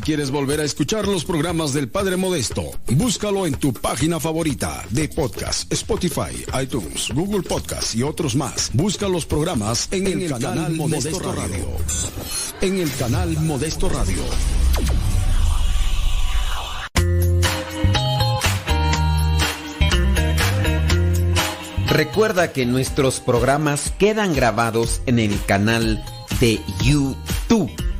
quieres volver a escuchar los programas del Padre Modesto, búscalo en tu página favorita de podcast, Spotify, iTunes, Google Podcast y otros más. Busca los programas en, el, canal, Modesto, Radio. En el canal Modesto Radio. Recuerda que nuestros programas quedan grabados en el canal de YouTube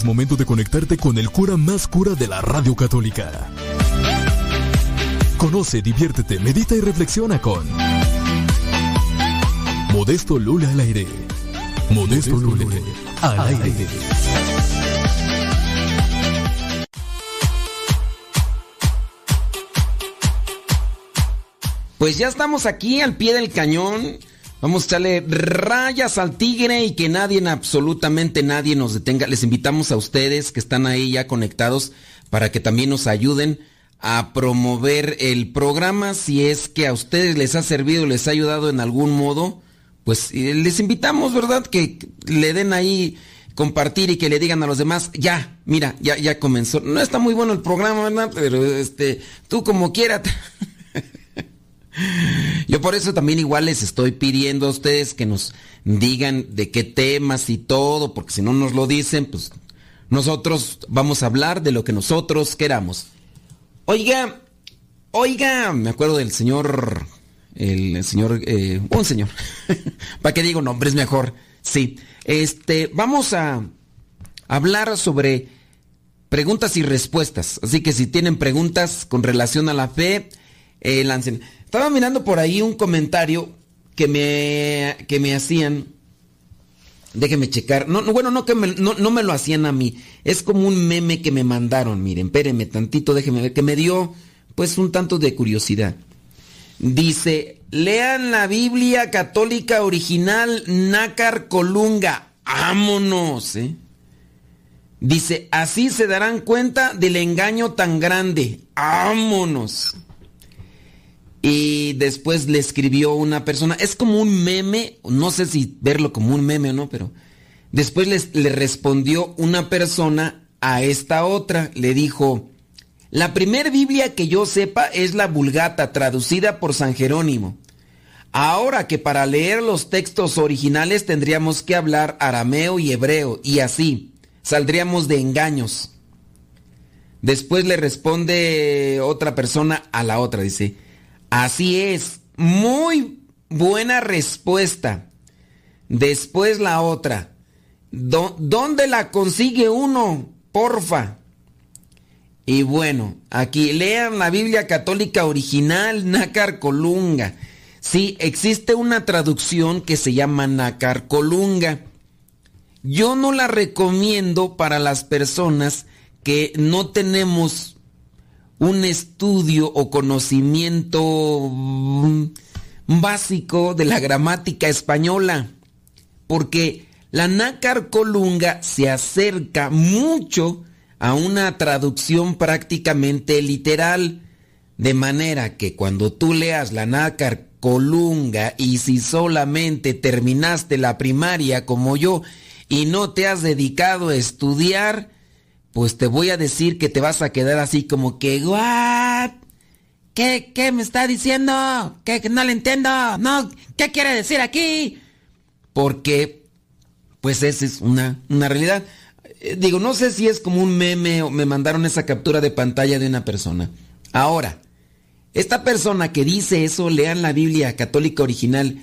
Es momento de conectarte con el cura más cura de la radio católica. Conoce, diviértete, medita y reflexiona con Modesto Lula al aire. Modesto, Lula al aire. Pues ya estamos aquí al pie del cañón Vamos a echarle rayas al tigre y que nadie, absolutamente nadie nos detenga. Les invitamos a ustedes que están ahí ya conectados para que también nos ayuden a promover el programa. Si es que a ustedes les ha servido, les ha ayudado en algún modo, pues les invitamos, ¿verdad? Que le den ahí compartir y que le digan a los demás, ya, mira, ya, ya comenzó. No está muy bueno el programa, ¿verdad? Pero este, tú como quieras. Yo por eso también igual les estoy pidiendo a ustedes que nos digan de qué temas y todo, porque si no nos lo dicen, pues nosotros vamos a hablar de lo que nosotros queramos. Oiga, oiga, me acuerdo del señor, el, señor, eh, un señor, ¿para qué digo nombres mejor? Sí, este, vamos a hablar sobre preguntas y respuestas. Así que si tienen preguntas con relación a la fe, eh, lancen. Estaba mirando por ahí un comentario que me, que me hacían. Déjenme checar. No, bueno, no, que me, no, me lo hacían a mí. Es como un meme que me mandaron. Miren, espérenme tantito, déjenme ver. Que me dio, pues, un tanto de curiosidad. Dice, lean la Biblia católica original Nácar Colunga. ¡Vámonos! ¿eh? Dice, así se darán cuenta del engaño tan grande. ¡Vámonos! Y después le escribió una persona, es como un meme, no sé si verlo como un meme o no, pero después le respondió una persona a esta otra, le dijo, la primer Biblia que yo sepa es la Vulgata, traducida por San Jerónimo. Ahora que para leer los textos originales tendríamos que hablar arameo y hebreo, y así saldríamos de engaños. Después le responde otra persona a la otra, dice, Así es, muy buena respuesta. Después la otra. ¿Dónde la consigue uno? Porfa. Y bueno, aquí lean la Biblia católica original, Nácar Colunga. Sí, existe una traducción que se llama Nácar Colunga. Yo no la recomiendo para las personas que no tenemos un estudio o conocimiento mm, básico de la gramática española, porque la nácar colunga se acerca mucho a una traducción prácticamente literal, de manera que cuando tú leas la nácar colunga y si solamente terminaste la primaria como yo y no te has dedicado a estudiar, pues te voy a decir que te vas a quedar así como que, ¿what? ¿Qué, qué me está diciendo? ¿Qué, no le entiendo? No, ¿qué quiere decir aquí? Porque, pues esa es una, una realidad. Eh, digo, no sé si es como un meme o me mandaron esa captura de pantalla de una persona. Ahora, esta persona que dice eso, lean la Biblia católica original,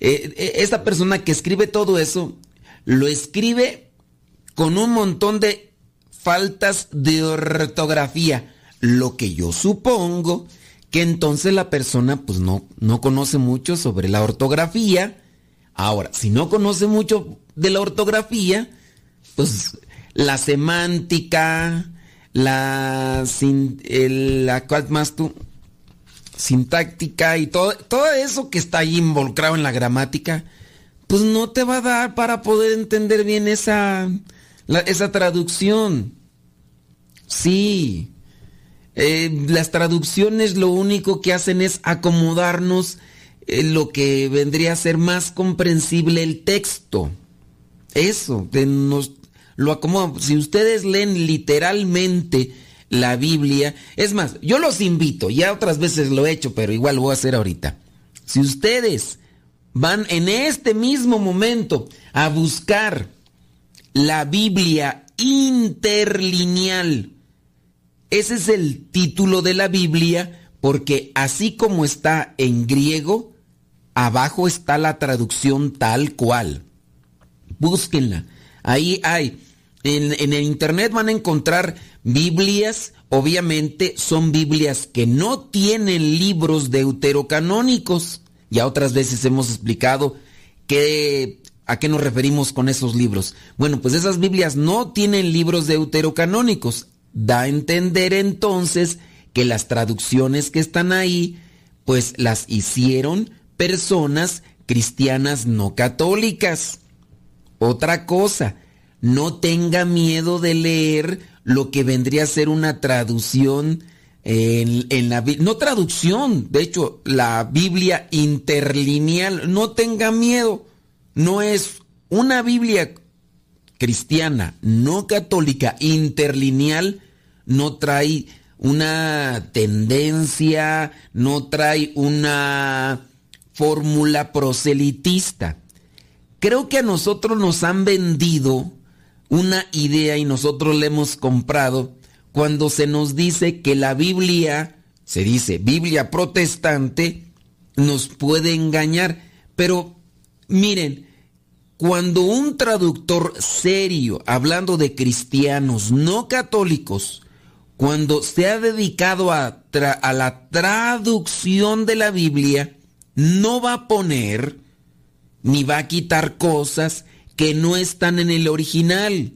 eh, eh, esta persona que escribe todo eso, lo escribe con un montón de faltas de ortografía, lo que yo supongo que entonces la persona pues no, no conoce mucho sobre la ortografía. Ahora, si no conoce mucho de la ortografía, pues la semántica, la, la ¿cuál más tú? sintáctica y todo, todo eso que está ahí involucrado en la gramática, pues no te va a dar para poder entender bien esa, esa traducción. Sí. Eh, las traducciones lo único que hacen es acomodarnos en lo que vendría a ser más comprensible el texto. Eso, nos lo acomodan. Si ustedes leen literalmente la Biblia, es más, yo los invito, ya otras veces lo he hecho, pero igual lo voy a hacer ahorita. Si ustedes van en este mismo momento a buscar la Biblia interlineal. Ese es el título de la Biblia porque así como está en griego, abajo está la traducción tal cual. Búsquenla. Ahí hay. En, el internet van a encontrar Biblias, obviamente son Biblias que no tienen libros deuterocanónicos. Ya otras veces hemos explicado ¿A qué nos referimos con esos libros? Bueno, pues esas Biblias no tienen libros deuterocanónicos. Da a entender entonces que las traducciones que están ahí, pues las hicieron personas cristianas no católicas. Otra cosa, no tenga miedo de leer lo que vendría a ser una traducción en, en la no traducción, de hecho, la Biblia interlineal, no tenga miedo no es una Biblia cristiana, no católica, interlineal, no trae una tendencia, no trae una fórmula proselitista. Creo que a nosotros nos han vendido una idea y nosotros la hemos comprado cuando se nos dice que la Biblia, se dice Biblia protestante, nos puede engañar. Pero miren, cuando un traductor serio, hablando de cristianos no católicos, cuando se ha dedicado a, la traducción de la Biblia, no va a poner ni va a quitar cosas que no están en el original,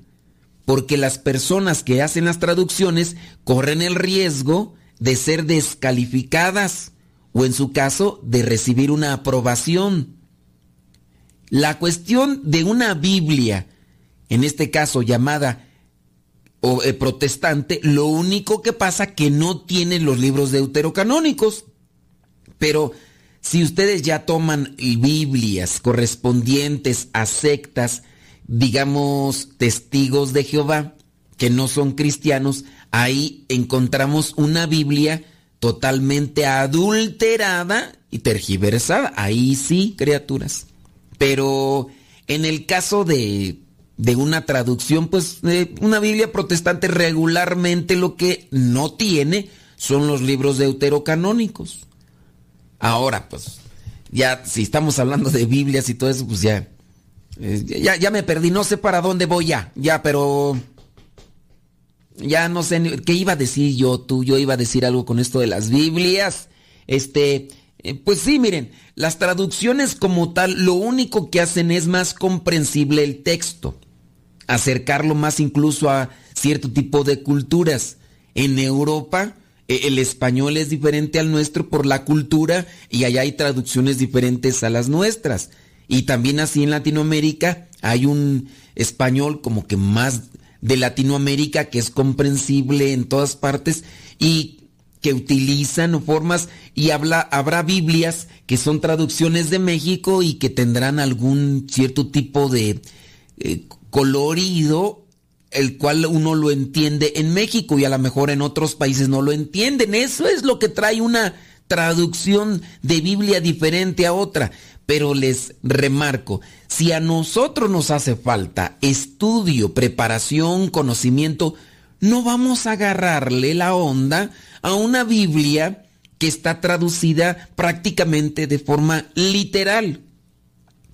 porque las personas que hacen las traducciones corren el riesgo de ser descalificadas o en su caso de recibir una aprobación. La cuestión de una Biblia, en este caso llamada o, eh, protestante, lo único que pasa que no tiene los libros deuterocanónicos. Pero si ustedes ya toman Biblias correspondientes a sectas, digamos testigos de Jehová, que no son cristianos, ahí encontramos una Biblia totalmente adulterada y tergiversada. Ahí sí, criaturas. Pero en el caso de, de una traducción, pues una Biblia protestante regularmente lo que no tiene son los libros deuterocanónicos. Ahora, pues, ya si estamos hablando de Biblias y todo eso, pues ya, eh, ya, ya me perdí, no sé para dónde voy ya, ya, pero ya no sé qué iba a decir yo, tú, yo iba a decir algo con esto de las Biblias. Este, eh, pues sí, miren, las traducciones como tal, lo único que hacen es más comprensible el texto, acercarlo más incluso a cierto tipo de culturas. En Europa, eh, el español es diferente al nuestro por la cultura y allá hay traducciones diferentes a las nuestras. Y también así en Latinoamérica hay un español como que más de Latinoamérica que es comprensible en todas partes y que utilizan formas y habrá Biblias que son traducciones de México y que tendrán algún cierto tipo de eh, colorido el cual uno lo entiende en México y a lo mejor en otros países no lo entienden. Eso es lo que trae una traducción de Biblia diferente a otra. Pero les remarco, si a nosotros nos hace falta estudio, preparación, conocimiento, no vamos a agarrarle la onda a una Biblia que está traducida prácticamente de forma literal.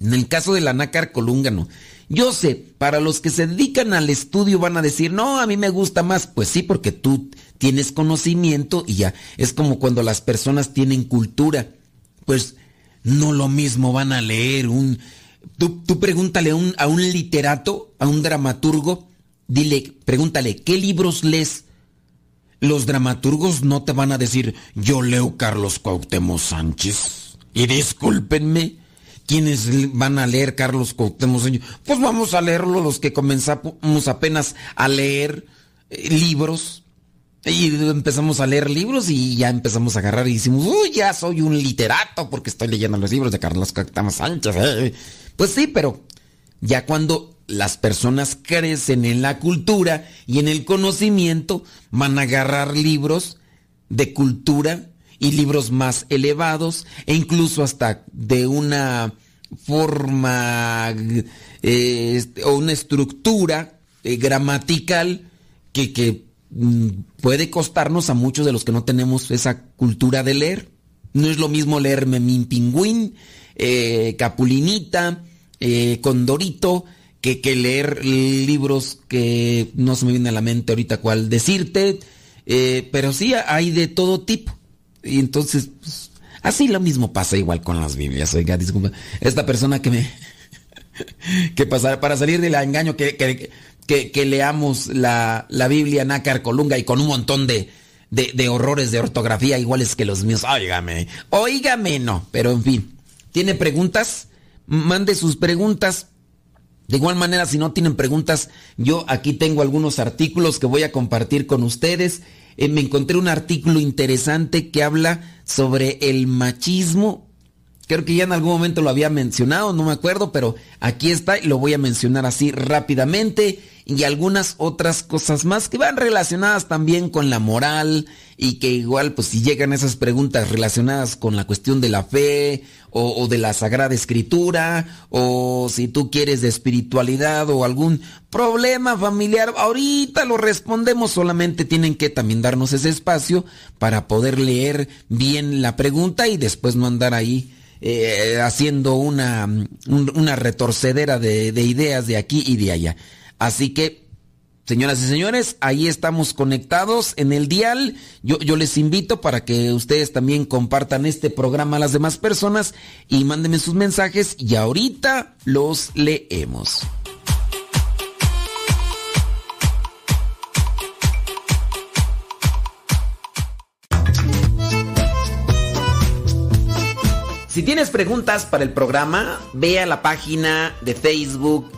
En el caso de la nácar colúngano, yo sé, para los que se dedican al estudio van a decir, no, a mí me gusta más. Pues sí, porque tú tienes conocimiento y ya. Es como cuando las personas tienen cultura. Pues no lo mismo van a leer un... Tú, pregúntale a un, a un literato, a un dramaturgo, dile, pregúntale, ¿qué libros lees? Los dramaturgos no te van a decir, yo leo Carlos Cuauhtémoc Sánchez. Y discúlpenme, ¿quiénes van a leer Carlos Cuauhtémoc Sánchez? Pues vamos a leerlo los que comenzamos apenas a leer eh, libros. Y empezamos a leer libros y ya empezamos a agarrar y decimos, uy, ya soy un literato porque estoy leyendo los libros de Carlos Cuauhtémoc Sánchez. Eh". Pues sí, pero ya cuando las personas crecen en la cultura y en el conocimiento, van a agarrar libros de cultura y libros más elevados e incluso hasta de una forma eh, o una estructura eh, gramatical que, que mm, puede costarnos a muchos de los que no tenemos esa cultura de leer. No es lo mismo leerme mi Pingüín, eh, Capulinita, Condorito, que, leer libros que no se me viene a la mente ahorita cuál decirte, eh, pero sí hay de todo tipo. Y entonces, pues, así lo mismo pasa igual con las Biblias. Oiga, disculpa, esta persona que me... que pasar, para salir del engaño que, que, que, leamos la, la, Biblia nácar colunga y con un montón de, de, de horrores de ortografía iguales que los míos. Óigame, óigame, no. Pero en fin, ¿tiene preguntas? Mande sus preguntas de igual manera, si no tienen preguntas, yo aquí tengo algunos artículos que voy a compartir con ustedes. Eh, me encontré un artículo interesante que habla sobre el machismo. Creo que ya en algún momento lo había mencionado, no me acuerdo, pero aquí está y lo voy a mencionar así rápidamente. Y algunas otras cosas más que van relacionadas también con la moral y que igual pues si llegan esas preguntas relacionadas con la cuestión de la fe o, de la sagrada escritura o si tú quieres de espiritualidad o algún problema familiar, ahorita lo respondemos, solamente tienen que también darnos ese espacio para poder leer bien la pregunta y después no andar ahí eh, haciendo una, una retorcedera de, de ideas de aquí y de allá. Así que Señoras y señores, ahí estamos conectados en el dial. Yo, les invito para que ustedes también compartan este programa a las demás personas y mándenme sus mensajes y ahorita los leemos. Si tienes preguntas para el programa, ve a la página de Facebook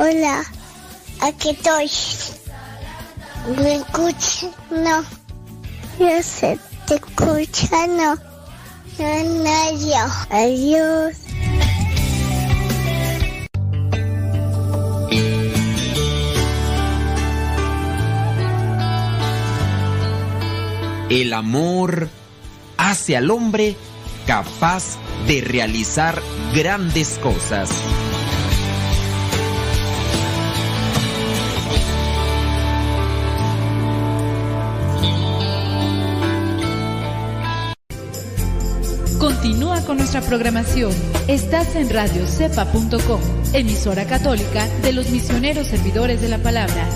Hola, aquí estoy. ¿Me escuchas? No. Yo sé, te escucha, no. No, no, yo. Adiós. El amor hace al hombre capaz de realizar grandes cosas. Con nuestra programación. Estás en radiocepa.com, emisora católica de los misioneros servidores de la palabra.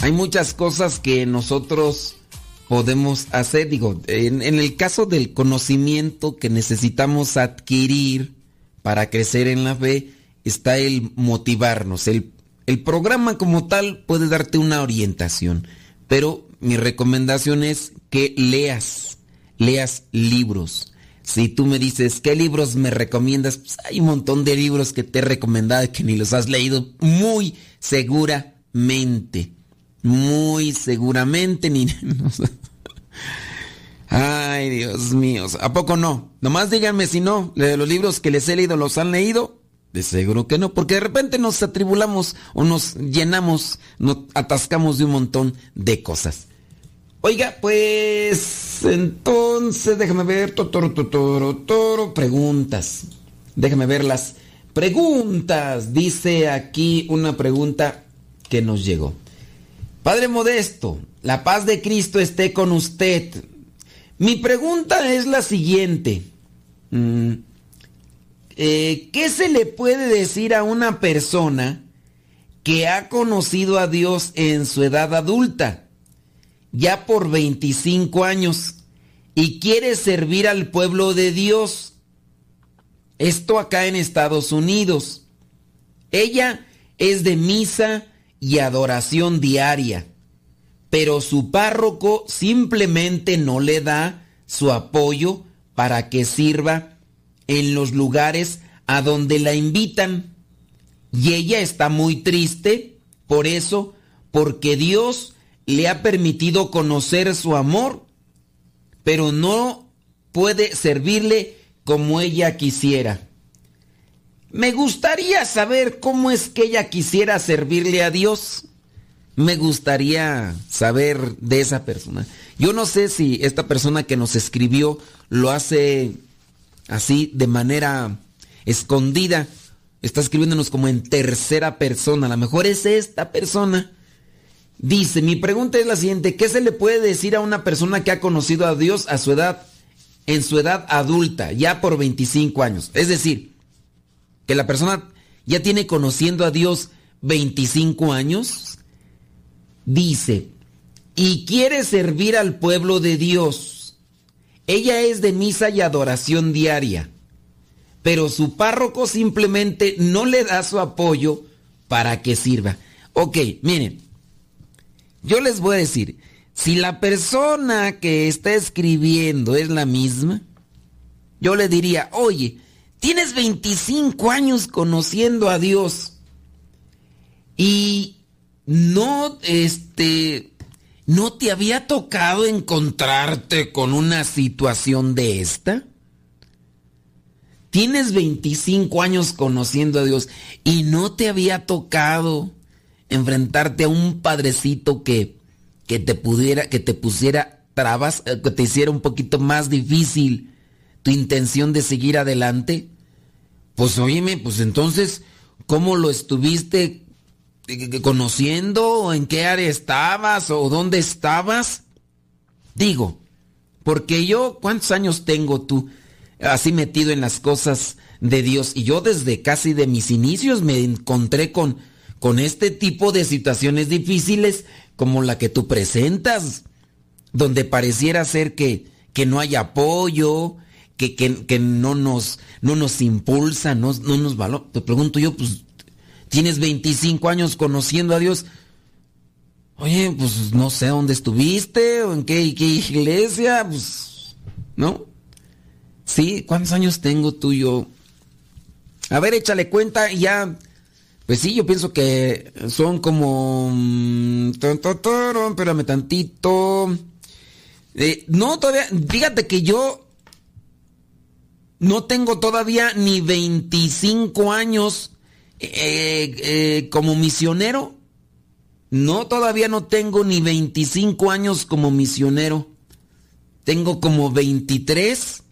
Hay muchas cosas que nosotros podemos hacer. Digo, en, el caso del conocimiento que necesitamos adquirir para crecer en la fe, está el motivarnos, el programa como tal puede darte una orientación, pero mi recomendación es que leas, leas libros. Si tú me dices, ¿qué libros me recomiendas? Pues hay un montón de libros que te he recomendado que ni los has leído muy seguramente. Muy seguramente ni... Ay, Dios mío. ¿A poco no? Nomás díganme si no, de los libros que les he leído, ¿los han leído? De seguro que no, porque de repente nos atribulamos o nos llenamos, nos atascamos de un montón de cosas. Oiga, pues entonces déjame ver, toro, toro, toro, preguntas. Déjame ver las preguntas. Dice aquí una pregunta que nos llegó. Padre Modesto, la paz de Cristo esté con usted. Mi pregunta es la siguiente. Mm, eh, ¿qué se le puede decir a una persona que ha conocido a Dios en su edad adulta, ya por 25 años, y quiere servir al pueblo de Dios? Esto acá en Estados Unidos. Ella es de misa y adoración diaria, pero su párroco simplemente no le da su apoyo para que sirva en los lugares a donde la invitan. Y ella está muy triste por eso, porque Dios le ha permitido conocer su amor, pero no puede servirle como ella quisiera. Me gustaría saber cómo es que ella quisiera servirle a Dios. Me gustaría saber de esa persona. Yo no sé si esta persona que nos escribió lo hace así de manera escondida. Está escribiéndonos como en tercera persona. A lo mejor es esta persona. Dice, mi pregunta es la siguiente, ¿qué se le puede decir a una persona que ha conocido a Dios a su edad, en su edad adulta, ya por 25 años? Es decir, que la persona ya tiene conociendo a Dios 25 años. Dice, y quiere servir al pueblo de Dios ella es de misa y adoración diaria, pero su párroco simplemente no le da su apoyo para que sirva. Ok, miren, yo les voy a decir, si la persona que está escribiendo es la misma, yo le diría, oye, tienes 25 años conociendo a Dios y no, este, no te había tocado encontrarte con una situación de esta. Tienes 25 años conociendo a Dios y no te había tocado enfrentarte a un padrecito que, que te pudiera, que te pusiera trabas, eh, que te hiciera un poquito más difícil tu intención de seguir adelante. Pues oíme, pues entonces, ¿cómo lo estuviste conociendo? ¿En qué área estabas? ¿O dónde estabas? Digo, porque yo, ¿cuántos años tengo tú así metido en las cosas de Dios? Y yo desde casi de mis inicios me encontré con, con este tipo de situaciones difíciles como la que tú presentas, donde pareciera ser que, que no hay apoyo, que, que, no, nos, no nos impulsa, no, no nos valora. Te pregunto yo, pues, tienes 25 años conociendo a Dios. Oye, pues no sé dónde estuviste o en qué, iglesia, pues, ¿no? Sí, ¿cuántos años tengo tú yo? A ver, échale cuenta y ya. Pues sí, yo pienso que son como... Mm, espérame tantito. Eh, no, todavía, fíjate que yo no tengo todavía ni 25 años eh, eh, como misionero. No, todavía no tengo ni 25 años como misionero. Tengo como 23.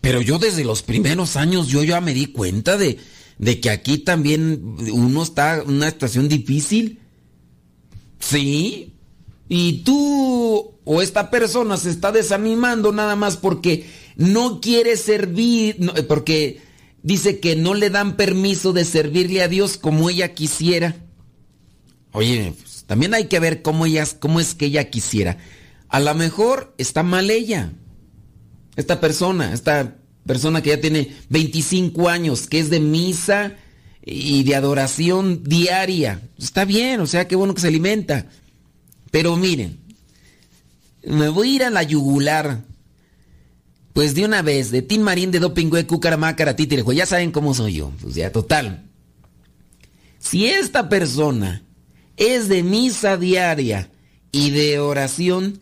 Pero yo desde los primeros años yo ya me di cuenta de, de que aquí también uno está en una situación difícil. Sí. Y tú o esta persona se está desanimando nada más porque no quiere servir, porque dice que no le dan permiso de servirle a Dios como ella quisiera. Oye, pues, también hay que ver cómo, ella, cómo es que ella quisiera. A lo mejor está mal ella. Esta persona, esta persona que ya tiene 25 años, que es de misa y de adoración diaria. Está bien, o sea, qué bueno que se alimenta. Pero miren, me voy a ir a la yugular pues de una vez, de Tim Marín, de Dopingüe, Cucaramácara, Títerejo, ya saben cómo soy yo. Pues ya, total. Si esta persona es de misa diaria y de oración,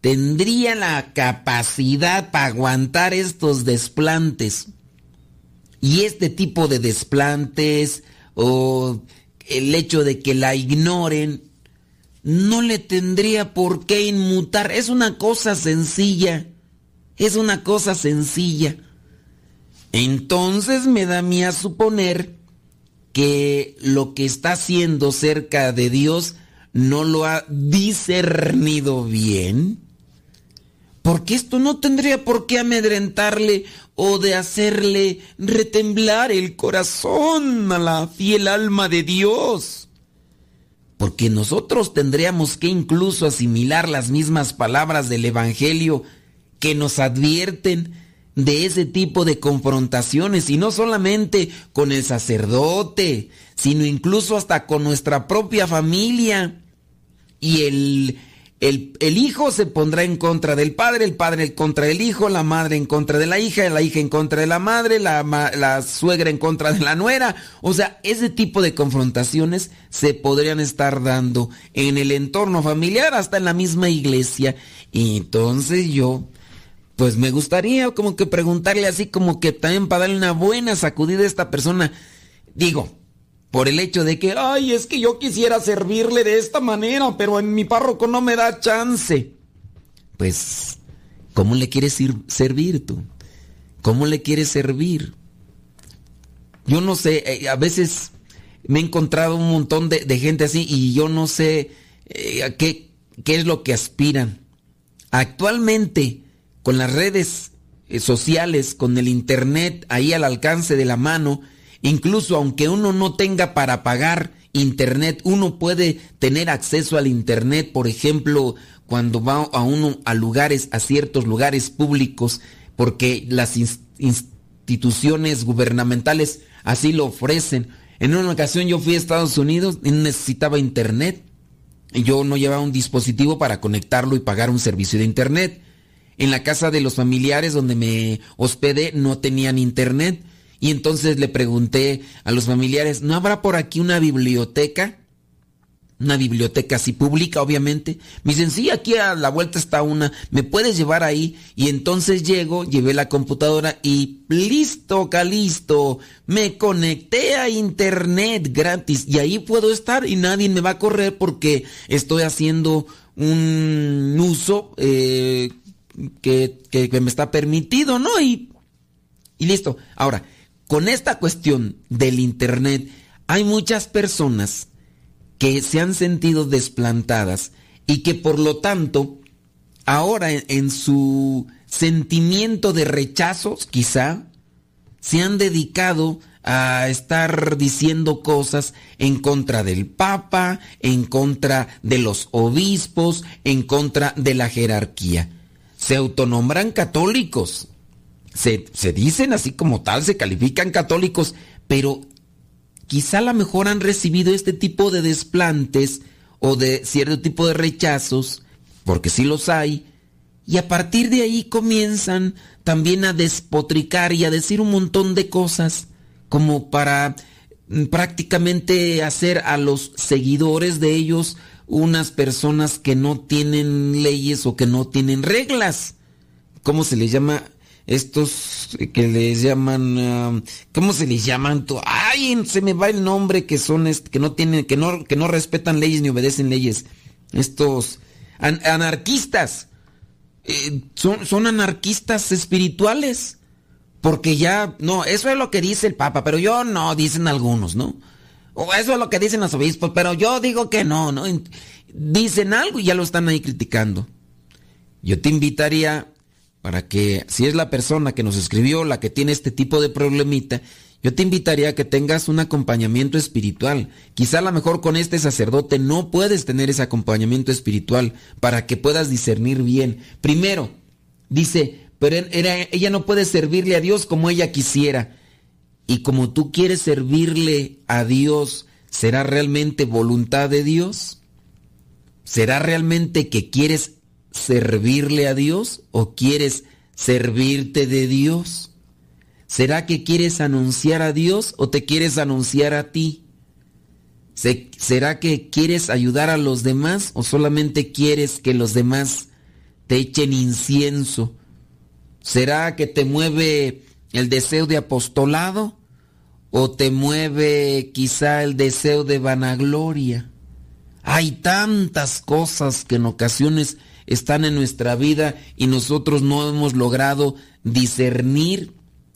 tendría la capacidad para aguantar estos desplantes. Y este tipo de desplantes o el hecho de que la ignoren, no le tendría por qué inmutar. Es una cosa sencilla. Es una cosa sencilla. Entonces me da a mí a suponer que lo que está haciendo cerca de Dios no lo ha discernido bien. Porque esto no tendría por qué amedrentarle o de hacerle retemblar el corazón a la fiel alma de Dios. Porque nosotros tendríamos que incluso asimilar las mismas palabras del Evangelio que nos advierten de ese tipo de confrontaciones y no solamente con el sacerdote, sino incluso hasta con nuestra propia familia. Y el, el, hijo se pondrá en contra del padre, el padre en contra del hijo, la madre en contra de la hija, la hija en contra de la madre, la, la suegra en contra de la nuera. O sea, ese tipo de confrontaciones se podrían estar dando en el entorno familiar, hasta en la misma iglesia. Y entonces yo pues me gustaría como que preguntarle así como que también para darle una buena sacudida a esta persona. Digo, por el hecho de que, ay, es que yo quisiera servirle de esta manera, pero en mi párroco no me da chance. Pues, ¿cómo le quieres servir tú? ¿Cómo le quieres servir? Yo no sé, eh, a veces me he encontrado un montón de, gente así y yo no sé eh, qué, qué es lo que aspiran. Actualmente, con las redes eh, sociales, con el internet ahí al alcance de la mano, incluso aunque uno no tenga para pagar Internet. Uno puede tener acceso al Internet, por ejemplo, cuando va a uno a lugares, a ciertos lugares públicos, porque las instituciones gubernamentales así lo ofrecen. En una ocasión yo fui a Estados Unidos y necesitaba Internet. Yo no llevaba un dispositivo para conectarlo y pagar un servicio de Internet. En la casa de los familiares donde me hospedé no tenían Internet. Y entonces le pregunté a los familiares, ¿no habrá por aquí una biblioteca? Una biblioteca así pública, obviamente. Me dicen, sí, aquí a la vuelta está una, ¿me puedes llevar ahí? Y entonces llego, llevé la computadora y listo, calisto, me conecté a internet gratis y ahí puedo estar y nadie me va a correr porque estoy haciendo un uso eh, que, que, me está permitido, ¿no? Y, y listo. Ahora, con esta cuestión del Internet, hay muchas personas que se han sentido desplantadas y que por lo tanto, ahora en, su sentimiento de rechazos, quizá, se han dedicado a estar diciendo cosas en contra del Papa, en contra de los obispos, en contra de la jerarquía. Se autonombran católicos, se, dicen así como tal, se califican católicos, pero quizá a lo mejor han recibido este tipo de desplantes o de cierto tipo de rechazos, porque sí los hay, y a partir de ahí comienzan también a despotricar y a decir un montón de cosas como para mm, prácticamente hacer a los seguidores de ellos unas personas que no tienen leyes o que no tienen reglas. ¿Cómo se les llama? estos que les llaman ¿cómo se les llaman? Ay, se me va el nombre que son que no tienen que no que no respetan leyes ni obedecen leyes. Estos anarquistas eh, son, son anarquistas espirituales. Porque ya, no, eso es lo que dice el Papa, pero yo no, dicen algunos, ¿no? O eso es lo que dicen los obispos, pero yo digo que no, ¿no? Dicen algo y ya lo están ahí criticando. Yo te invitaría para que si es la persona que nos escribió la que tiene este tipo de problemita, yo te invitaría a que tengas un acompañamiento espiritual. Quizá a lo mejor con este sacerdote no puedes tener ese acompañamiento espiritual para que puedas discernir bien. Primero, dice, pero ella no puede servirle a Dios como ella quisiera. Y como tú quieres servirle a Dios, ¿será realmente voluntad de Dios? ¿Será realmente que quieres servirle a Dios o quieres servirte de Dios? ¿Será que quieres anunciar a Dios o te quieres anunciar a ti? ¿Será que quieres ayudar a los demás o solamente quieres que los demás te echen incienso? ¿Será que te mueve el deseo de apostolado o te mueve quizá el deseo de vanagloria? Hay tantas cosas que en ocasiones están en nuestra vida y nosotros no hemos logrado discernir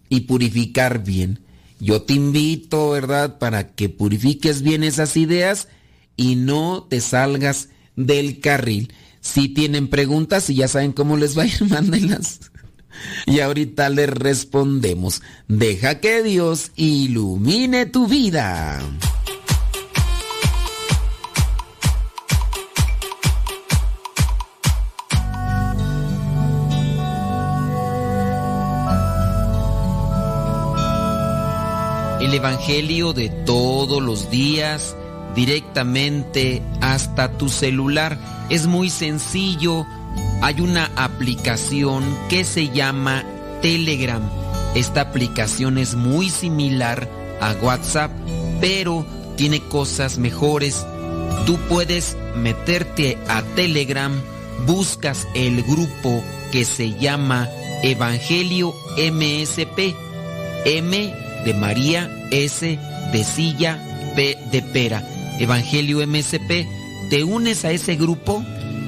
y purificar bien. Yo te invito, ¿verdad?, para que purifiques bien esas ideas y no te salgas del carril. Si tienen preguntas y ya saben cómo les va a ir, mándenlas. Y ahorita les respondemos. Deja que Dios ilumine tu vida. el Evangelio de todos los días directamente hasta tu celular. Es muy sencillo. Hay una aplicación que se llama Telegram. Esta aplicación es muy similar a WhatsApp, pero tiene cosas mejores. Tú puedes meterte a Telegram, buscas el grupo que se llama Evangelio MSP. M de María, S de silla, P de pera. Evangelio MSP, te unes a ese grupo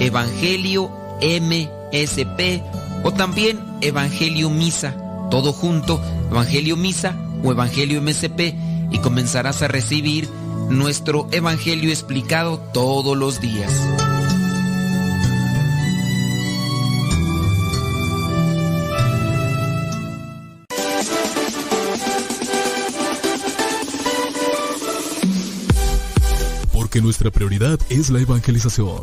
Evangelio MSP o también Evangelio Misa, todo junto, Evangelio Misa o Evangelio MSP y comenzarás a recibir nuestro Evangelio explicado todos los días. Porque nuestra prioridad es la evangelización.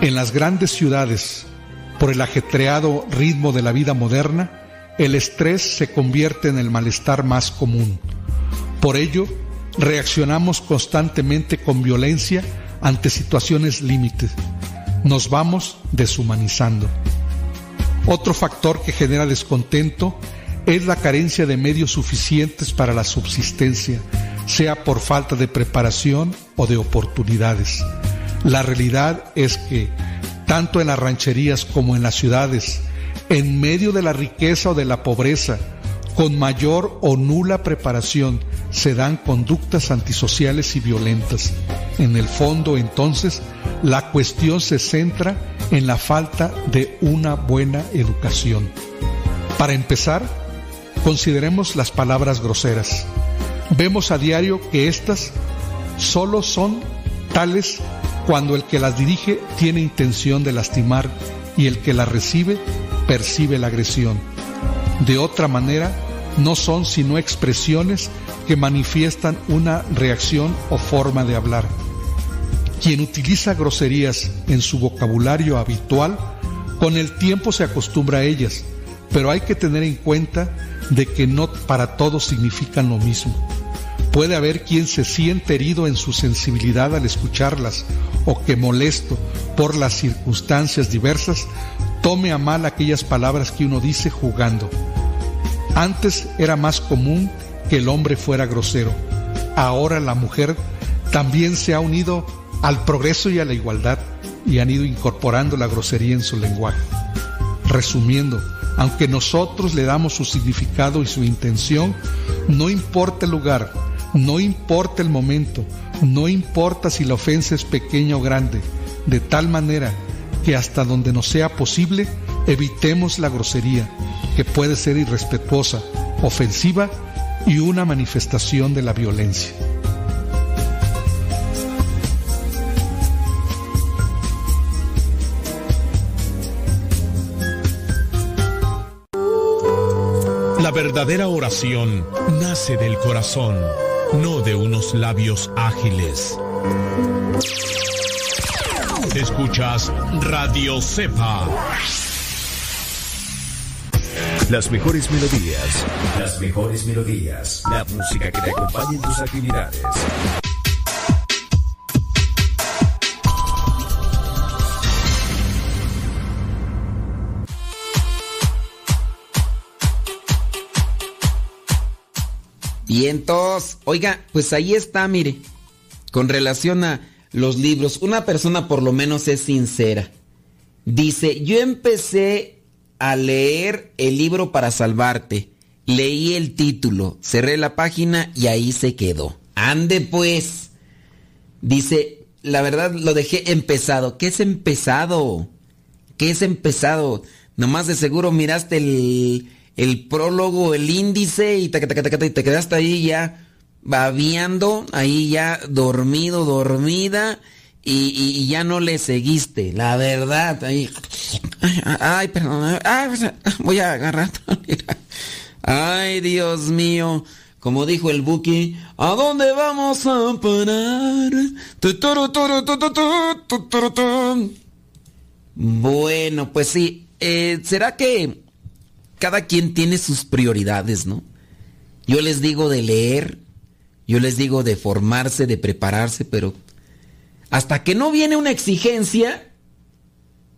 En las grandes ciudades, por el ajetreado ritmo de la vida moderna, el estrés se convierte en el malestar más común. Por ello, reaccionamos constantemente con violencia ante situaciones límites. Nos vamos deshumanizando. Otro factor que genera descontento es la carencia de medios suficientes para la subsistencia, sea por falta de preparación o de oportunidades. La realidad es que, tanto en las rancherías como en las ciudades, en medio de la riqueza o de la pobreza, con mayor o nula preparación, se dan conductas antisociales y violentas. En el fondo, entonces, la cuestión se centra en la falta de una buena educación. Para empezar, consideremos las palabras groseras. Vemos a diario que éstas solo son tales cuando el que las dirige tiene intención de lastimar y el que las recibe percibe la agresión. De otra manera, no son sino expresiones que manifiestan una reacción o forma de hablar. Quien utiliza groserías en su vocabulario habitual, con el tiempo se acostumbra a ellas, pero hay que tener en cuenta de que no para todos significan lo mismo. Puede haber quien se siente herido en su sensibilidad al escucharlas o que molesto por las circunstancias diversas tome a mal aquellas palabras que uno dice jugando. Antes era más común que el hombre fuera grosero. Ahora la mujer también se ha unido al progreso y a la igualdad y han ido incorporando la grosería en su lenguaje. Resumiendo, aunque nosotros le damos su significado y su intención, no importa el lugar, no importa el momento, no importa si la ofensa es pequeña o grande, de tal manera que hasta donde nos sea posible evitemos la grosería, que puede ser irrespetuosa, ofensiva y una manifestación de la violencia. La verdadera oración nace del corazón no de unos labios ágiles. Escuchas Radio Cepa. Las mejores melodías. Las mejores melodías. La música que te acompañe en tus actividades. Vientos. Oiga, pues ahí está, mire. Con relación a los libros, una persona por lo menos es sincera. Dice, yo empecé a leer el libro para salvarte. Leí el título, cerré la página y ahí se quedó. Ande pues. Dice, la verdad lo dejé empezado. ¿Qué es empezado? ¿Qué es empezado? Nomás de seguro miraste el, el prólogo, el índice y te, te, quedaste ahí ya babiando, ahí ya dormido, dormida y, ya no le seguiste, la verdad. Ahí, ay, perdón, voy a agarrar. Ay, Dios mío. Como dijo el Buki, ¿a dónde vamos a parar? Bueno, pues sí, eh, ¿será que cada quien tiene sus prioridades, no? Yo les digo de leer, yo les digo de formarse, de prepararse, pero hasta que no viene una exigencia,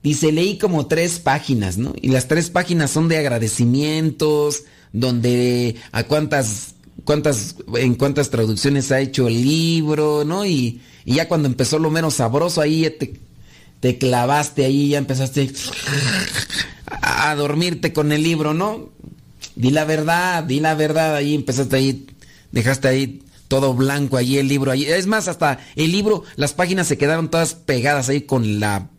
dice, leí como tres páginas, ¿no? Y las tres páginas son de agradecimientos, donde a cuántas, cuántas, en cuántas traducciones ha hecho el libro, ¿no? Y, ya cuando empezó lo menos sabroso, ahí te, te clavaste ahí, ya empezaste a dormirte con el libro, ¿no? Di la verdad, di la verdad, ahí empezaste ahí, dejaste ahí todo blanco allí el libro ahí. Es más, hasta el libro, las páginas se quedaron todas pegadas ahí con la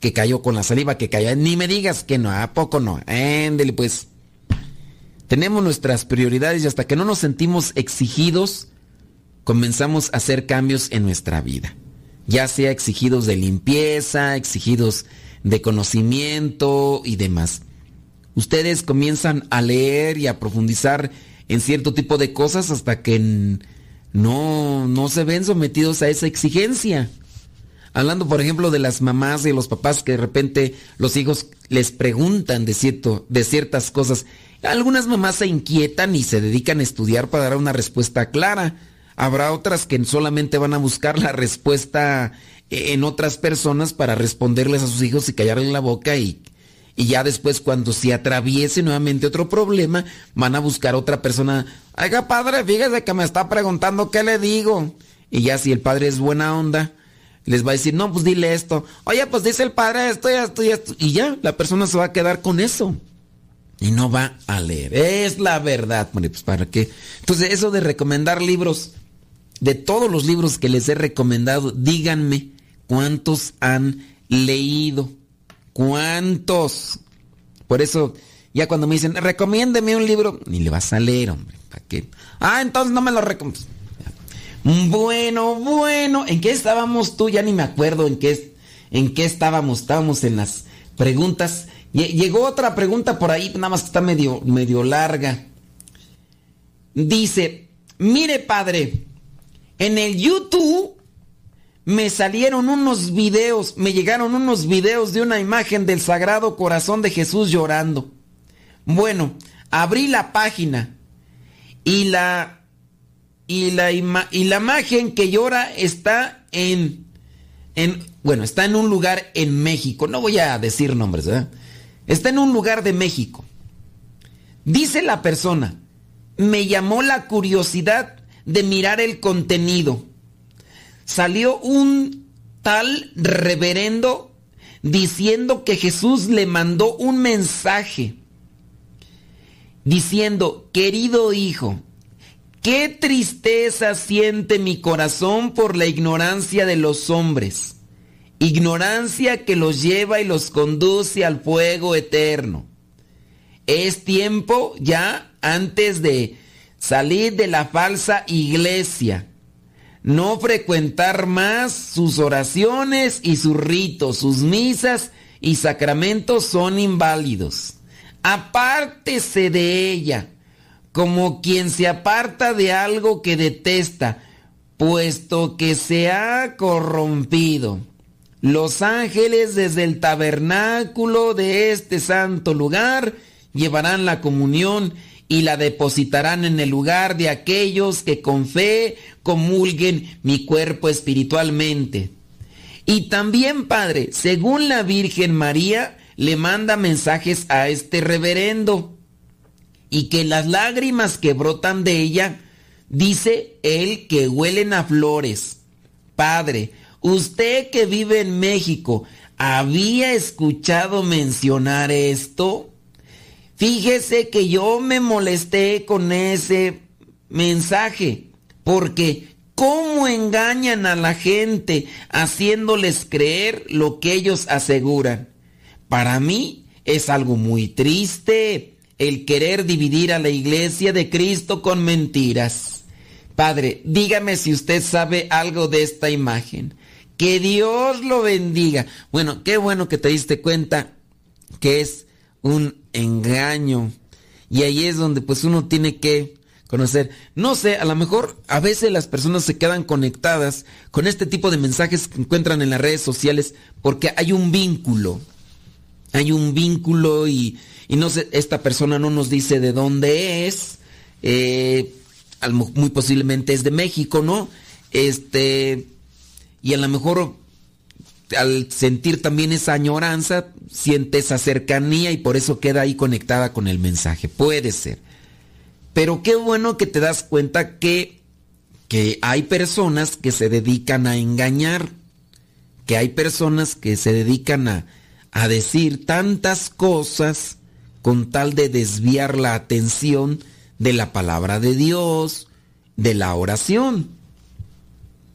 que cayó, con la saliva que cayó. Ni me digas que no, ¿a poco no? Éndele pues. Tenemos nuestras prioridades y hasta que no nos sentimos exigidos, comenzamos a hacer cambios en nuestra vida. Ya sea exigidos de limpieza, exigidos de conocimiento y demás. Ustedes comienzan a leer y a profundizar en cierto tipo de cosas hasta que no, no se ven sometidos a esa exigencia. Hablando, por ejemplo, de las mamás y los papás que de repente los hijos les preguntan de, cierto, de ciertas cosas. Algunas mamás se inquietan y se dedican a estudiar para dar una respuesta clara. Habrá otras que solamente van a buscar la respuesta en otras personas para responderles a sus hijos y callarle la boca y, y ya después cuando se atraviese nuevamente otro problema, van a buscar otra persona. Oiga, padre, fíjese que me está preguntando qué le digo. Y ya si el padre es buena onda, les va a decir, no, pues dile esto. Oye, pues dice el padre esto y esto y esto. Y ya, la persona se va a quedar con eso. Y no va a leer. Es la verdad. Pues para qué. Entonces, eso de recomendar libros, de todos los libros que les he recomendado, díganme cuántos han leído. ¿Cuántos? Por eso, ya cuando me dicen, recomiéndeme un libro, ni le vas a leer, hombre. ¿Para qué? Ah, entonces no me lo recomiendo. Bueno, bueno, ¿en qué estábamos tú? Ya ni me acuerdo en qué, en qué estábamos. Estábamos en las preguntas. Llegó otra pregunta por ahí, nada más que está medio, medio larga. Dice, mire padre, en el YouTube me salieron unos videos, me llegaron unos videos de una imagen del Sagrado Corazón de Jesús llorando. Bueno, abrí la página y la y la, imagen que llora está en, en, bueno, está en un lugar en México. No voy a decir nombres, ¿verdad? Está en un lugar de México. Dice la persona, me llamó la curiosidad de mirar el contenido. Salió un tal reverendo diciendo que Jesús le mandó un mensaje diciendo, querido hijo, Qué tristeza siente mi corazón por la ignorancia de los hombres, ignorancia que los lleva y los conduce al fuego eterno. Es tiempo ya antes de salir de la falsa iglesia, no frecuentar más sus oraciones y sus ritos, sus misas y sacramentos son inválidos. Apártese de ella como quien se aparta de algo que detesta, puesto que se ha corrompido. Los ángeles desde el tabernáculo de este santo lugar llevarán la comunión y la depositarán en el lugar de aquellos que con fe comulguen mi cuerpo espiritualmente. Y también, Padre, según la Virgen María, le manda mensajes a este reverendo y que las lágrimas que brotan de ella, dice él que huelen a flores. Padre, usted que vive en México, ¿había escuchado mencionar esto? Fíjese que yo me molesté con ese mensaje, porque ¿cómo engañan a la gente haciéndoles creer lo que ellos aseguran? Para mí es algo muy triste el querer dividir a la iglesia de Cristo con mentiras. Padre, dígame si usted sabe algo de esta imagen. Que Dios lo bendiga. Bueno, qué bueno que te diste cuenta que es un engaño. Y ahí es donde pues uno tiene que conocer. No sé, a lo mejor a veces las personas se quedan conectadas con este tipo de mensajes que encuentran en las redes sociales porque hay un vínculo. hay un vínculo y, no sé, esta persona no nos dice de dónde es, eh, muy posiblemente es de México, ¿no? Este, y a lo mejor al sentir también esa añoranza, siente esa cercanía y por eso queda ahí conectada con el mensaje. Puede ser. Pero qué bueno que te das cuenta que, que hay personas que se dedican a engañar, que hay personas que se dedican a, a decir tantas cosas con tal de desviar la atención de la palabra de Dios, de la oración.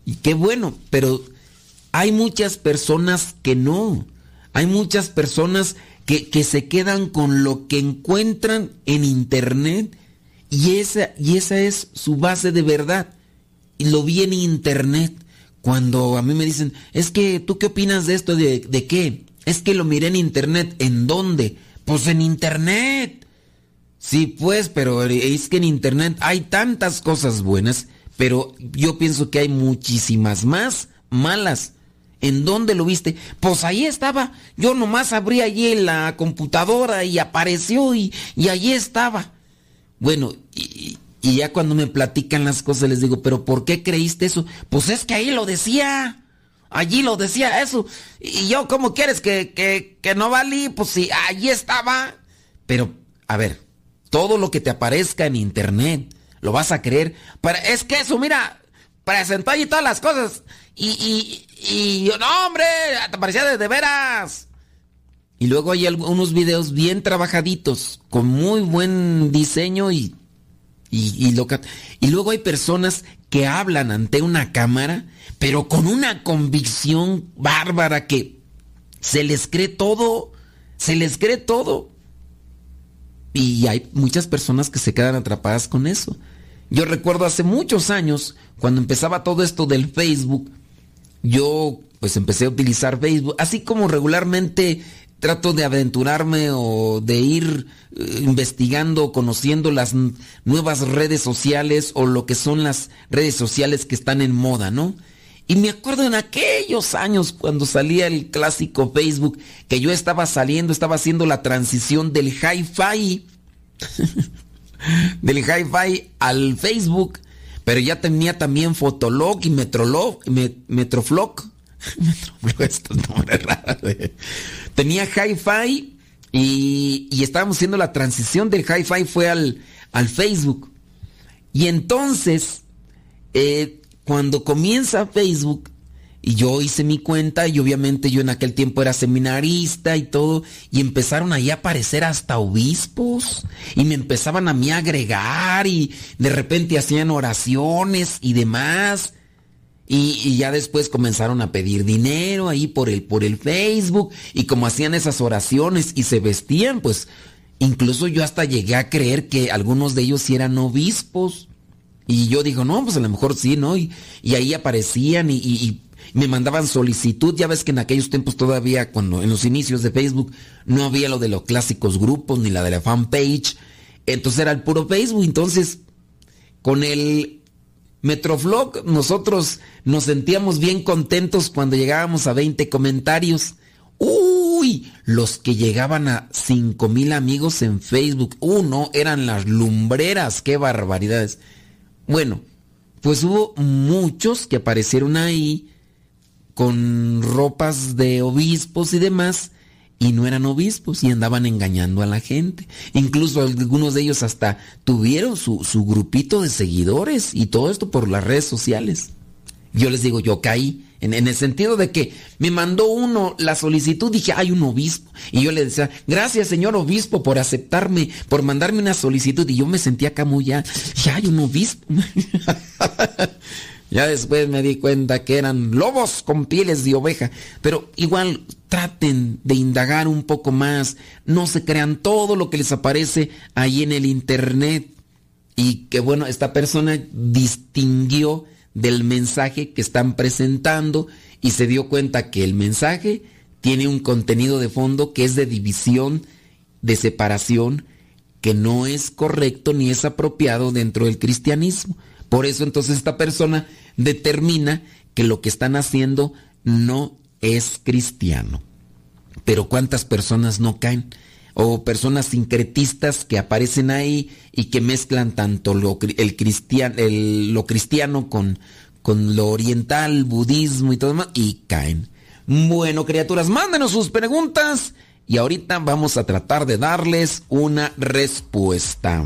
Y qué bueno, pero hay muchas personas que no. Hay muchas personas que, que, se quedan con lo que encuentran en internet y esa, y esa es su base de verdad. Y lo vi en internet. Cuando a mí me dicen, es que tú qué opinas de esto, de, de qué? Es que lo miré en internet. ¿En dónde? Pues en internet. Sí, pues, pero es que en internet hay tantas cosas buenas, pero yo pienso que hay muchísimas más malas. ¿En dónde lo viste? Pues ahí estaba. Yo nomás abrí allí la computadora y apareció y, y allí estaba. Bueno, y, y, ya cuando me platican las cosas les digo, pero ¿por qué creíste eso? Pues es que ahí lo decía. Allí lo decía eso. Y yo, ¿cómo quieres que, que, que no valí? Pues sí, allí estaba. Pero, a ver, todo lo que te aparezca en internet, lo vas a creer. Pero es que eso, mira, presentó allí todas las cosas. Y, y, y no, hombre, te parecía de, de veras. Y luego hay unos videos bien trabajaditos, con muy buen diseño y, y, y, y luego hay personas que hablan ante una cámara, pero con una convicción bárbara que se les cree todo, se les cree todo. Y hay muchas personas que se quedan atrapadas con eso. Yo recuerdo hace muchos años, cuando empezaba todo esto del Facebook, yo pues empecé a utilizar Facebook, así como regularmente trato de aventurarme o de ir eh, investigando, conociendo las nuevas redes sociales o lo que son las redes sociales que están en moda, ¿no? Y me acuerdo en aquellos años cuando salía el clásico Facebook, que yo estaba saliendo, estaba haciendo la transición del hi-fi, del hi-fi al Facebook pero ya tenía también Fotolog y Metrolog, Metroflog. Tenía Hi-Fi y, y, estábamos haciendo la transición del Hi-Fi fue al, al Facebook. Y entonces, eh, cuando comienza Facebook, y yo hice mi cuenta y obviamente yo en aquel tiempo era seminarista y todo. Y empezaron ahí a aparecer hasta obispos. Y me empezaban a mí a agregar y de repente hacían oraciones y demás. Y, ya después comenzaron a pedir dinero ahí por el, por el Facebook. Y como hacían esas oraciones y se vestían, pues incluso yo hasta llegué a creer que algunos de ellos sí eran obispos. Y yo digo, no, pues a lo mejor sí, ¿no? Y, y ahí aparecían y, y, me mandaban solicitud. Ya ves que en aquellos tiempos todavía, cuando en los inicios de Facebook, no había lo de los clásicos grupos ni la de la fanpage. Entonces era el puro Facebook. Entonces, con el Metroflog, nosotros nos sentíamos bien contentos cuando llegábamos a 20 comentarios. Uy, los que llegaban a 5 mil amigos en Facebook. Uno, eran las lumbreras, qué barbaridades. Bueno, pues hubo muchos que aparecieron ahí con ropas de obispos y demás, y no eran obispos y andaban engañando a la gente. Incluso algunos de ellos hasta tuvieron su, su grupito de seguidores y todo esto por las redes sociales. Yo les digo, yo caí en, en, el sentido de que me mandó uno la solicitud, dije, hay un obispo. Y yo le decía, gracias señor obispo por aceptarme, por mandarme una solicitud. Y yo me sentía acá muy ya, ya hay un obispo. Ya después me di cuenta que eran lobos con pieles de oveja. Pero igual traten de indagar un poco más. No se crean todo lo que les aparece ahí en el internet. Y que bueno, esta persona distinguió del mensaje que están presentando y se dio cuenta que el mensaje tiene un contenido de fondo que es de división, de separación, que no es correcto ni es apropiado dentro del cristianismo. Por eso entonces esta persona determina que lo que están haciendo no es cristiano. Pero ¿cuántas personas no caen? O personas sincretistas que aparecen ahí y que mezclan tanto lo, el lo cristiano con, con lo oriental, budismo y todo demás, y caen. Bueno, criaturas, mándenos sus preguntas y ahorita vamos a tratar de darles una respuesta.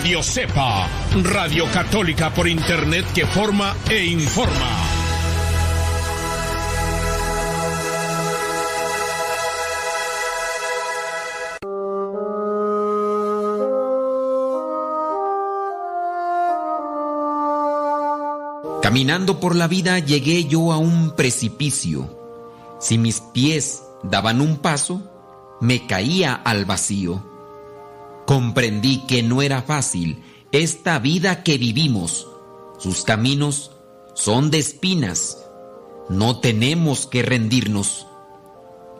Radio Radio Católica por Internet que forma e informa. Caminando por la vida llegué yo a un precipicio. Si mis pies daban un paso, me caía al vacío comprendí que no era fácil esta vida que vivimos. Sus caminos son de espinas. No tenemos que rendirnos.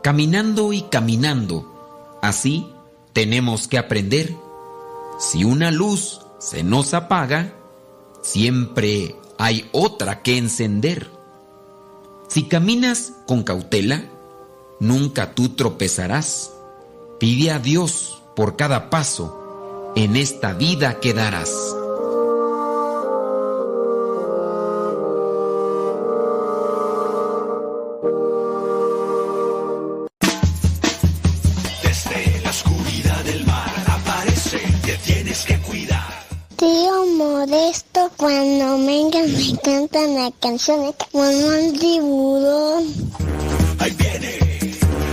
Caminando y caminando, así tenemos que aprender. Si una luz se nos apaga, siempre hay otra que encender. Si caminas con cautela, nunca tú tropezarás. Pide a Dios por cada paso en esta vida que darás. Desde la oscuridad del mar aparece, te tienes que cuidar. Tío Modesto, cuando venga me cantan la canción como un tiburón. Ahí viene,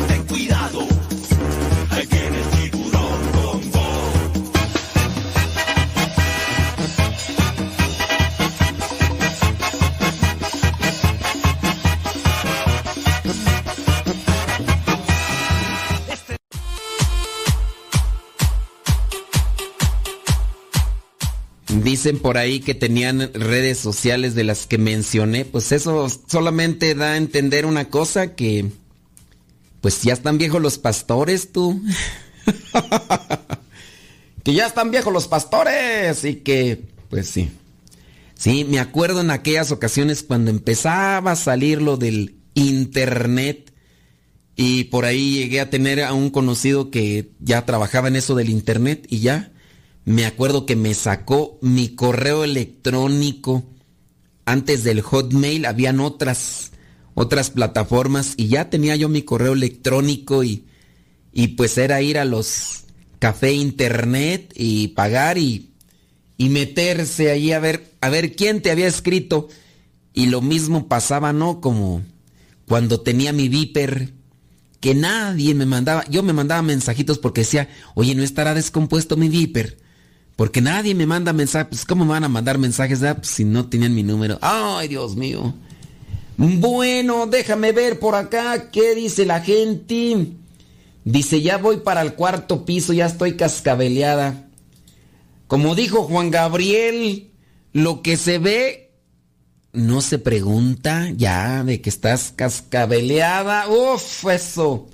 ten cuidado. Dicen por ahí que tenían redes sociales de las que mencioné, pues eso solamente da a entender una cosa que pues ya están viejos los pastores tú. que ya están viejos los pastores y que pues sí. Sí, me acuerdo en aquellas ocasiones cuando empezaba a salir lo del internet y por ahí llegué a tener a un conocido que ya trabajaba en eso del internet y ya me acuerdo que me sacó mi correo electrónico. Antes del Hotmail habían otras otras plataformas y ya tenía yo mi correo electrónico y, y pues era ir a los café internet y pagar y, y meterse ahí a ver a ver quién te había escrito. Y lo mismo pasaba no como cuando tenía mi Viper que nadie me mandaba yo me mandaba mensajitos porque decía oye no estará descompuesto mi Viper porque nadie me manda mensajes. Pues, ¿Cómo me van a mandar mensajes ah, si no tenían mi número? Ay, Dios mío. Bueno, déjame ver por acá qué dice la gente. Dice, ya voy para el cuarto piso, ya estoy cascabeleada. Como dijo Juan Gabriel, lo que se ve no se pregunta ya de que estás cascabeleada. Uf, eso.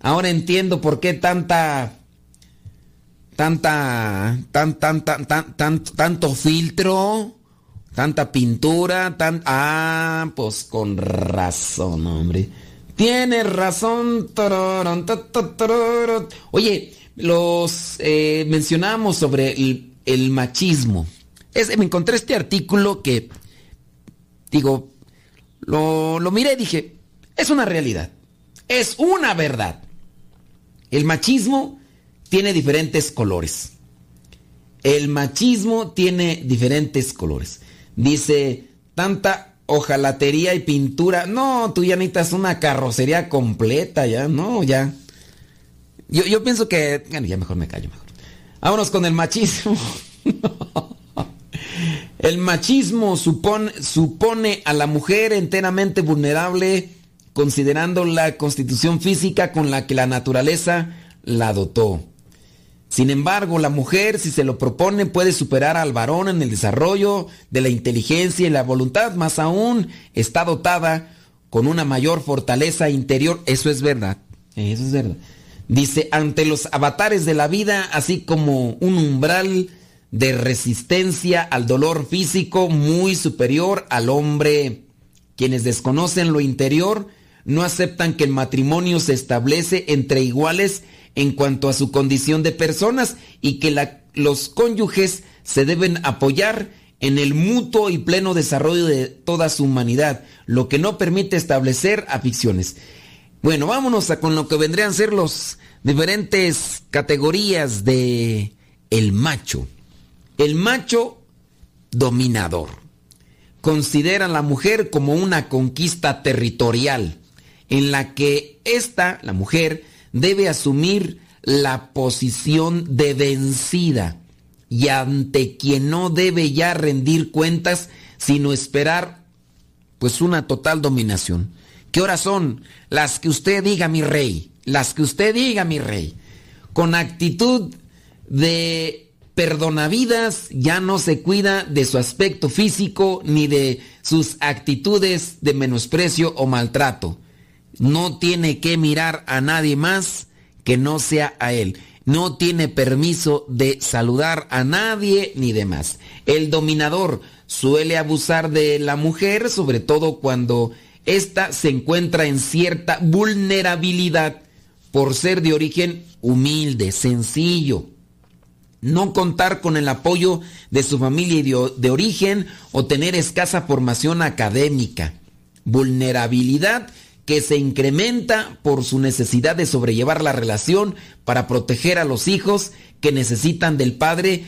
Ahora entiendo por qué tanta tanta, tan, tan, tan, tan, tan- tanto filtro, tanta pintura, tan, ah, pues con razón, hombre. Tienes razón. Oye, los eh, mencionamos sobre el, el machismo. Es- me encontré este artículo que, digo, lo, lo miré y dije, es una realidad, es una verdad. El machismo tiene diferentes colores. El machismo tiene diferentes colores. Dice, tanta hojalatería y pintura. No, tú ya necesitas una carrocería completa, ya, no, ya. Yo, yo pienso que. ya mejor me callo, mejor. Vámonos con el machismo. el machismo supone, supone a la mujer enteramente vulnerable considerando la constitución física con la que la naturaleza la dotó. Sin embargo, la mujer, si se lo propone, puede superar al varón en el desarrollo de la inteligencia y la voluntad, más aún está dotada con una mayor fortaleza interior. Eso es verdad, eso es verdad. Dice, ante los avatares de la vida, así como un umbral de resistencia al dolor físico muy superior al hombre. Quienes desconocen lo interior no aceptan que el matrimonio se establece entre iguales en cuanto a su condición de personas y que los cónyuges se deben apoyar en el mutuo y pleno desarrollo de toda su humanidad, lo que no permite establecer aficiones. Bueno, vámonos a con lo que vendrían a ser los diferentes categorías de el macho. El macho dominador considera a la mujer como una conquista territorial en la que ésta, la mujer, debe asumir la posición de vencida y ante quien no debe ya rendir cuentas, sino esperar pues una total dominación. ¿Qué horas son? Las que usted diga, mi rey, las que usted diga, mi rey. Con actitud de perdonavidas, ya no se cuida de su aspecto físico ni de sus actitudes de menosprecio o maltrato no tiene que mirar a nadie más que no sea a él. No tiene permiso de saludar a nadie ni demás. El dominador suele abusar de la mujer, sobre todo cuando ésta se encuentra en cierta vulnerabilidad por ser de origen humilde, sencillo. No contar con el apoyo de su familia de origen o tener escasa formación académica. Vulnerabilidad que se incrementa por su necesidad de sobrellevar la relación para proteger a los hijos que necesitan del padre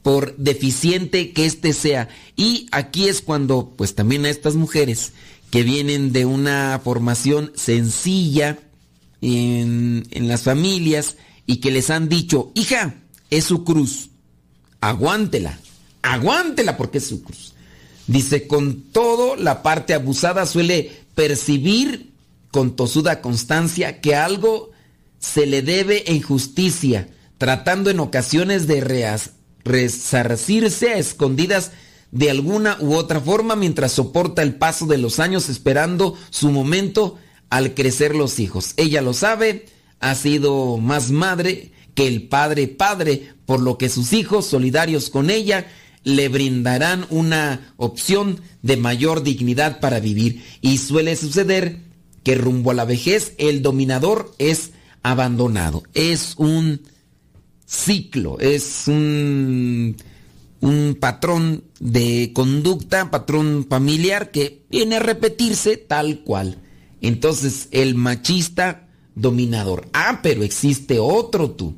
por deficiente que éste sea. Y aquí es cuando, pues también a estas mujeres que vienen de una formación sencilla en, en las familias y que les han dicho, hija, es su cruz, aguántela, aguántela porque es su cruz. Dice, con todo, la parte abusada suele percibir con tosuda constancia que algo se le debe en justicia, tratando en ocasiones de resarcirse a escondidas de alguna u otra forma mientras soporta el paso de los años esperando su momento al crecer los hijos. Ella lo sabe, ha sido más madre que el padre padre, por lo que sus hijos, solidarios con ella, le brindarán una opción de mayor dignidad para vivir. Y suele suceder que rumbo a la vejez el dominador es abandonado. Es un ciclo, es un, un patrón de conducta, patrón familiar que viene a repetirse tal cual. Entonces, el machista dominador. Ah, pero existe otro tú.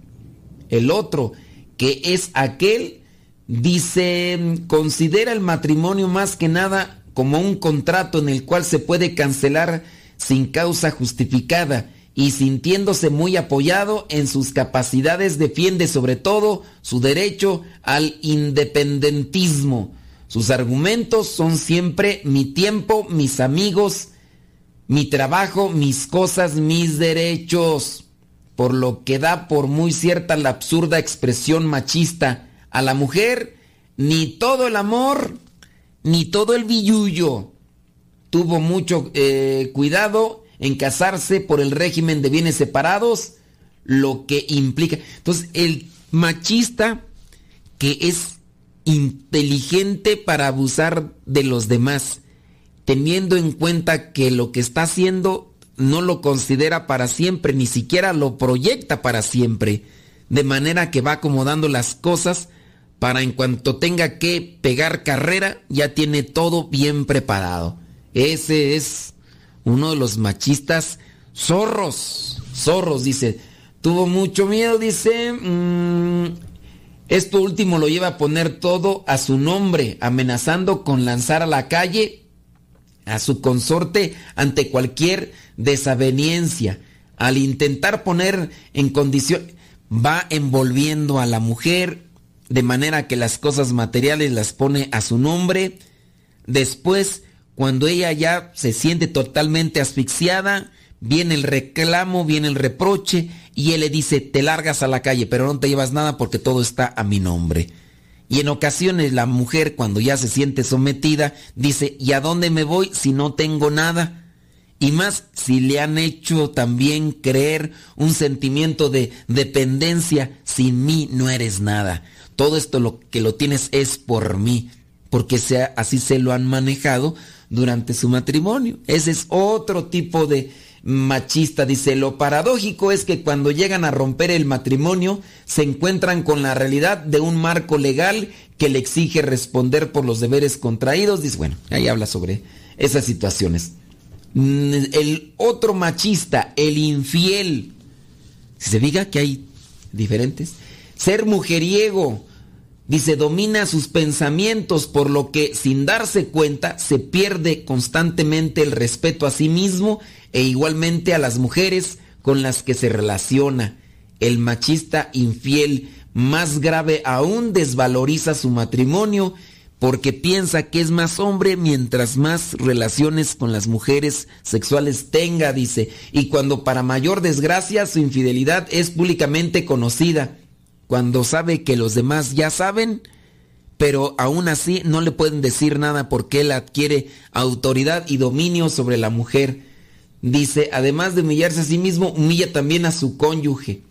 El otro, que es aquel Dice, considera el matrimonio más que nada como un contrato en el cual se puede cancelar sin causa justificada y sintiéndose muy apoyado en sus capacidades defiende sobre todo su derecho al independentismo. Sus argumentos son siempre mi tiempo, mis amigos, mi trabajo, mis cosas, mis derechos. Por lo que da por muy cierta la absurda expresión machista a la mujer ni todo el amor, ni todo el billullo. Tuvo mucho eh, cuidado en casarse por el régimen de bienes separados, lo que implica... Entonces, el machista que es inteligente para abusar de los demás, teniendo en cuenta que lo que está haciendo no lo considera para siempre, ni siquiera lo proyecta para siempre, de manera que va acomodando las cosas para en cuanto tenga que pegar carrera, ya tiene todo bien preparado. Ese es uno de los machistas zorros. Zorros, dice. Tuvo mucho miedo, dice. Mm, esto último lo lleva a poner todo a su nombre, amenazando con lanzar a la calle a su consorte ante cualquier desaveniencia. al intentar poner en condición, va envolviendo a la mujer de manera que las cosas materiales las pone a su nombre. Después, cuando ella ya se siente totalmente asfixiada, viene el reclamo, viene el reproche y él le dice, te largas a la calle, pero no te llevas nada porque todo está a mi nombre. Y en ocasiones la mujer cuando ya se siente sometida dice, ¿y a dónde me voy si no tengo nada? Y más si le han hecho también creer un sentimiento de dependencia, sin mí no eres nada. Todo esto lo que lo tienes es por mí, porque sea, así se lo han manejado durante su matrimonio. Ese es otro tipo de, machista. Dice, lo paradójico es que cuando llegan a romper el matrimonio se encuentran con la realidad de un marco legal que le exige responder por los deberes contraídos. Dice, bueno, ahí habla sobre esas situaciones. Mm, el otro machista, el infiel. Si se diga que hay diferentes. Ser mujeriego. Dice, domina sus pensamientos, por lo que sin darse cuenta se pierde constantemente el respeto a sí mismo e igualmente a las mujeres con las que se relaciona. El machista infiel más grave aún desvaloriza su matrimonio porque piensa que es más hombre mientras más relaciones con las mujeres sexuales tenga, dice, y cuando para mayor desgracia su infidelidad es públicamente conocida, cuando sabe que los demás ya saben, pero aún así no le pueden decir nada porque él adquiere autoridad y dominio sobre la mujer. Dice, además de humillarse a sí mismo, humilla también a su cónyuge.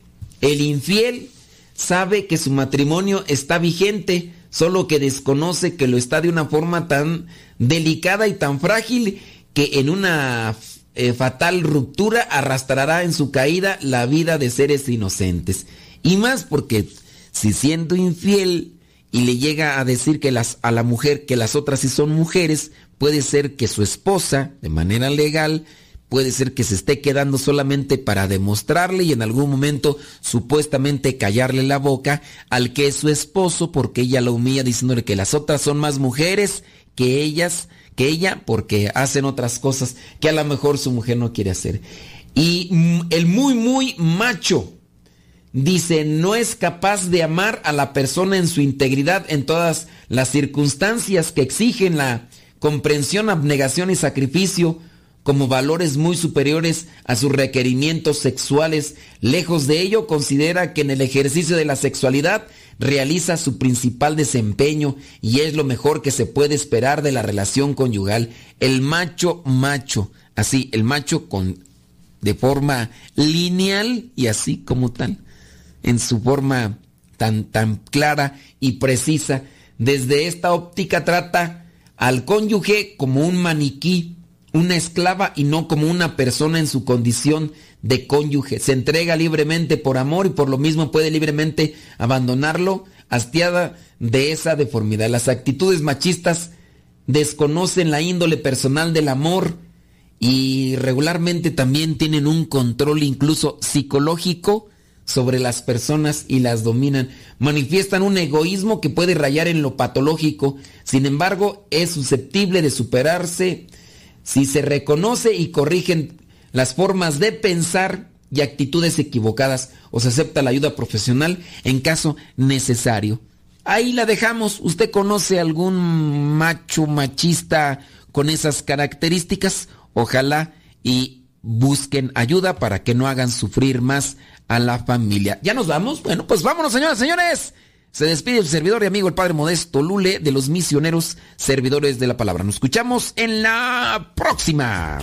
El infiel sabe que su matrimonio está vigente, solo que desconoce que lo está de una forma tan delicada y tan frágil que en una eh, fatal ruptura arrastrará en su caída la vida de seres inocentes. Y más porque si siendo infiel y le llega a decir que las, a la mujer que las otras sí son mujeres, puede ser que su esposa, de manera legal, puede ser que se esté quedando solamente para demostrarle y en algún momento supuestamente callarle la boca al que es su esposo porque ella lo humilla diciéndole que las otras son más mujeres que ellas, que ella porque hacen otras cosas que a lo mejor su mujer no quiere hacer. Y mm, el muy muy macho dice, no es capaz de amar a la persona en su integridad en todas las circunstancias que exigen la comprensión, abnegación y sacrificio como valores muy superiores a sus requerimientos sexuales. Lejos de ello, considera que en el ejercicio de la sexualidad realiza su principal desempeño y es lo mejor que se puede esperar de la relación conyugal. El macho macho, así, el macho con de forma lineal y así como tal, en su forma tan tan clara y precisa. Desde esta óptica trata al cónyuge como un maniquí una esclava y no como una persona en su condición de cónyuge. Se entrega libremente por amor y por lo mismo puede libremente abandonarlo, hastiada de esa deformidad. Las actitudes machistas desconocen la índole personal del amor y regularmente también tienen un control incluso psicológico sobre las personas y las dominan. Manifiestan un egoísmo que puede rayar en lo patológico, sin embargo es susceptible de superarse si se reconoce y corrigen las formas de pensar y actitudes equivocadas o se acepta la ayuda profesional en caso necesario. Ahí la dejamos. ¿Usted conoce algún macho machista con esas características? Ojalá y busquen ayuda para que no hagan sufrir más a la familia. ¿Ya nos vamos? Bueno, pues vámonos, señoras señores. Se despide su servidor y amigo el Padre Modesto Lule de los misioneros servidores de la palabra. Nos escuchamos en la próxima.